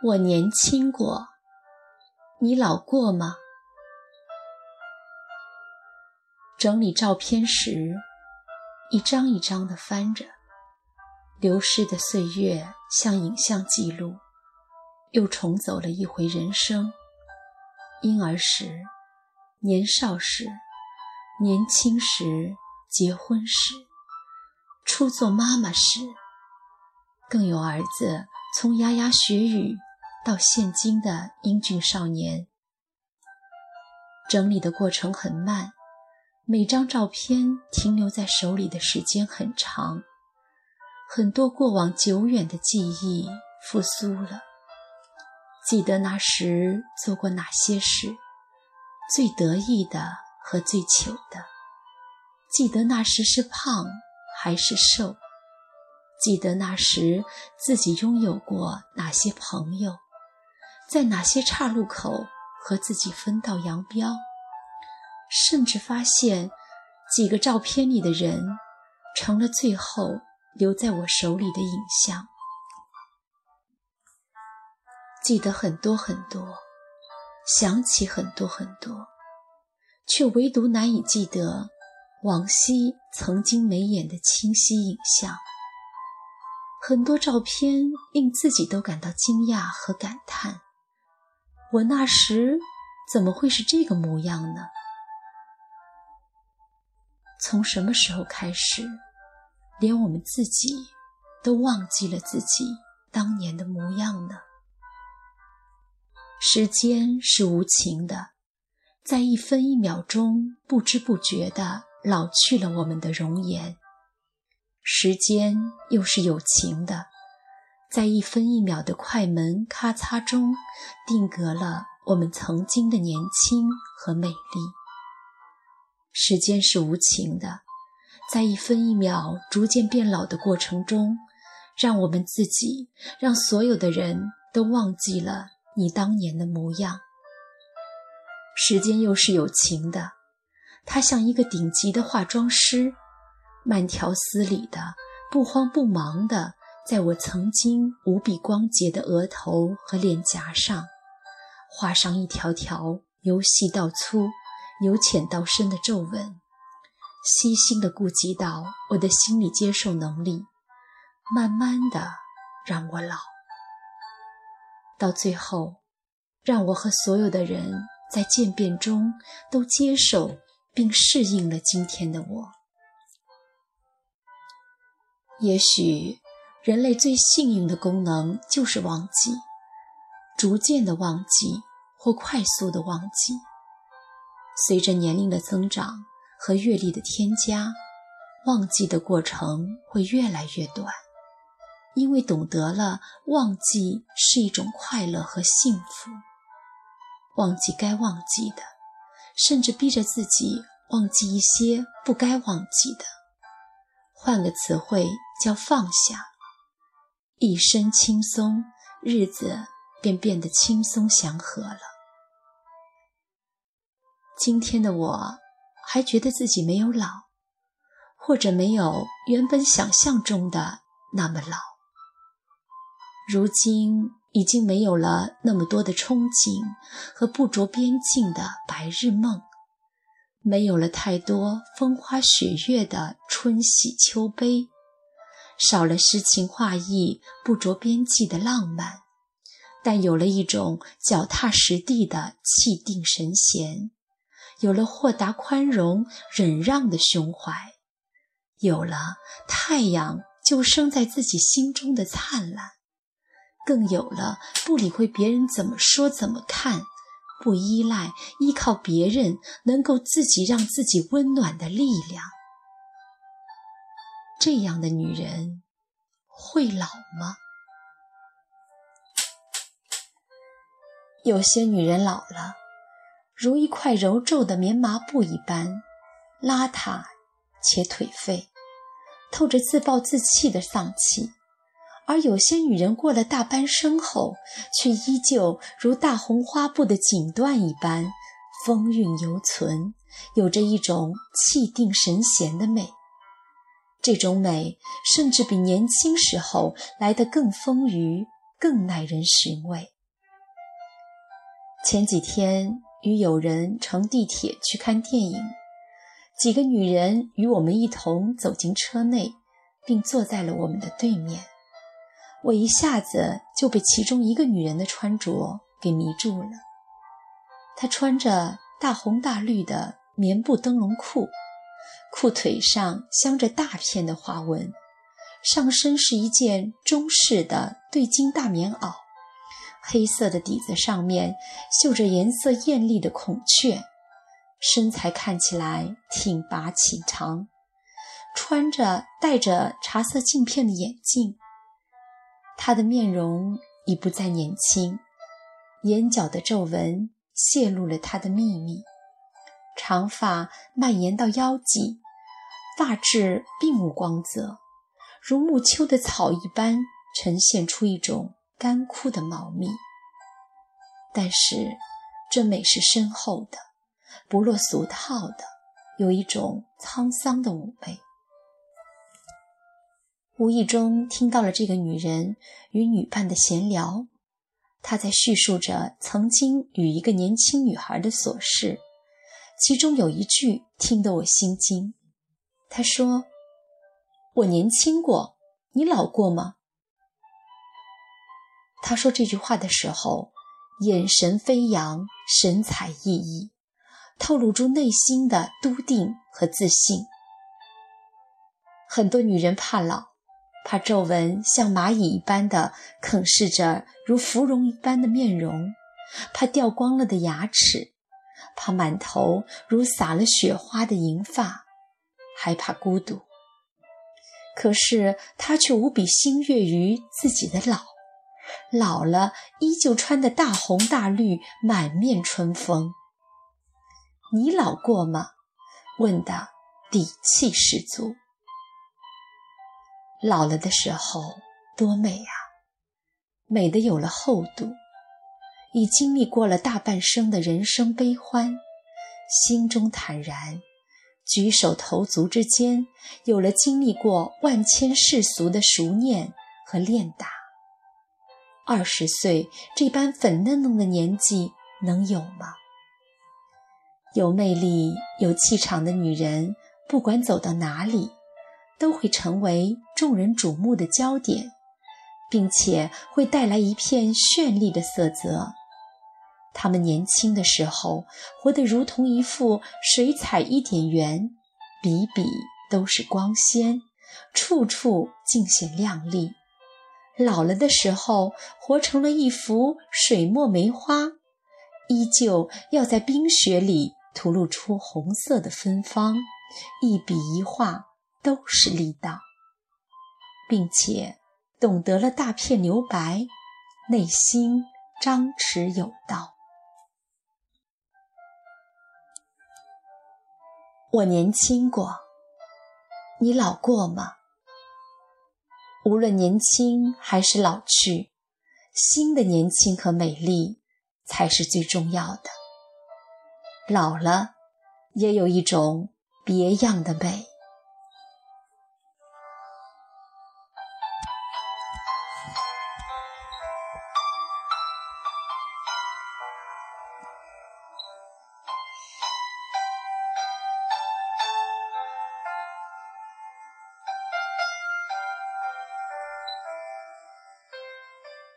我年轻过，你老过吗？整理照片时，一张一张的翻着，流逝的岁月像影像记录，又重走了一回人生。婴儿时，年少时，年轻时，结婚时，初做妈妈时，更有儿子从牙牙学语到现今的英俊少年。整理的过程很慢。每张照片停留在手里的时间很长，很多过往久远的记忆复苏了。记得那时做过哪些事，最得意的和最糗的；记得那时是胖还是瘦；记得那时自己拥有过哪些朋友，在哪些岔路口和自己分道扬镳。甚至发现，几个照片里的人，成了最后留在我手里的影像。记得很多很多，想起很多很多，却唯独难以记得往昔曾经眉眼的清晰影像。很多照片令自己都感到惊讶和感叹：我那时怎么会是这个模样呢？从什么时候开始，连我们自己都忘记了自己当年的模样呢？时间是无情的，在一分一秒钟不知不觉地老去了我们的容颜；时间又是有情的，在一分一秒的快门咔嚓中定格了我们曾经的年轻和美丽。时间是无情的，在一分一秒逐渐变老的过程中，让我们自己，让所有的人都忘记了你当年的模样。时间又是有情的，它像一个顶级的化妆师，慢条斯理的、不慌不忙的，在我曾经无比光洁的额头和脸颊上，画上一条条由细到粗。由浅到深的皱纹，细心的顾及到我的心理接受能力，慢慢的让我老，到最后，让我和所有的人在渐变中都接受并适应了今天的我。也许，人类最幸运的功能就是忘记，逐渐的忘记或快速的忘记。随着年龄的增长和阅历的添加，忘记的过程会越来越短，因为懂得了忘记是一种快乐和幸福。忘记该忘记的，甚至逼着自己忘记一些不该忘记的。换个词汇叫放下，一身轻松，日子便变得轻松祥和了。今天的我，还觉得自己没有老，或者没有原本想象中的那么老。如今已经没有了那么多的憧憬和不着边际的白日梦，没有了太多风花雪月的春喜秋悲，少了诗情画意、不着边际的浪漫，但有了一种脚踏实地的气定神闲。有了豁达宽容、忍让的胸怀，有了太阳就生在自己心中的灿烂，更有了不理会别人怎么说、怎么看，不依赖、依靠别人，能够自己让自己温暖的力量。这样的女人会老吗？有些女人老了。如一块揉皱的棉麻布一般，邋遢且颓废，透着自暴自弃的丧气；而有些女人过了大半生后，却依旧如大红花布的锦缎一般，风韵犹存，有着一种气定神闲的美。这种美，甚至比年轻时候来得更丰腴、更耐人寻味。前几天与友人乘地铁去看电影，几个女人与我们一同走进车内，并坐在了我们的对面。我一下子就被其中一个女人的穿着给迷住了。她穿着大红大绿的棉布灯笼裤，裤腿上镶着大片的花纹，上身是一件中式的对襟大棉袄。黑色的底子上面绣着颜色艳丽的孔雀，身材看起来挺拔颀长，穿着戴着茶色镜片的眼镜。他的面容已不再年轻，眼角的皱纹泄露了他的秘密。长发蔓延到腰际，发质并无光泽，如暮秋的草一般，呈现出一种。干枯的茂密，但是这美是深厚的，不落俗套的，有一种沧桑的妩媚。无意中听到了这个女人与女伴的闲聊，她在叙述着曾经与一个年轻女孩的琐事，其中有一句听得我心惊。她说：“我年轻过，你老过吗？”他说这句话的时候，眼神飞扬，神采奕奕，透露出内心的笃定和自信。很多女人怕老，怕皱纹像蚂蚁一般的啃噬着如芙蓉一般的面容，怕掉光了的牙齿，怕满头如撒了雪花的银发，还怕孤独。可是他却无比欣悦于自己的老。老了依旧穿的大红大绿，满面春风。你老过吗？问的底气十足。老了的时候多美啊，美的有了厚度，已经历过了大半生的人生悲欢，心中坦然，举手投足之间有了经历过万千世俗的熟念和练达。二十岁这般粉嫩嫩的年纪能有吗？有魅力、有气场的女人，不管走到哪里，都会成为众人瞩目的焦点，并且会带来一片绚丽的色泽。他们年轻的时候，活得如同一幅水彩一点圆，笔笔都是光鲜，处处尽显亮丽。老了的时候，活成了一幅水墨梅花，依旧要在冰雪里吐露出红色的芬芳，一笔一画都是力道，并且懂得了大片留白，内心张弛有道。我年轻过，你老过吗？无论年轻还是老去，新的年轻和美丽才是最重要的。老了，也有一种别样的美。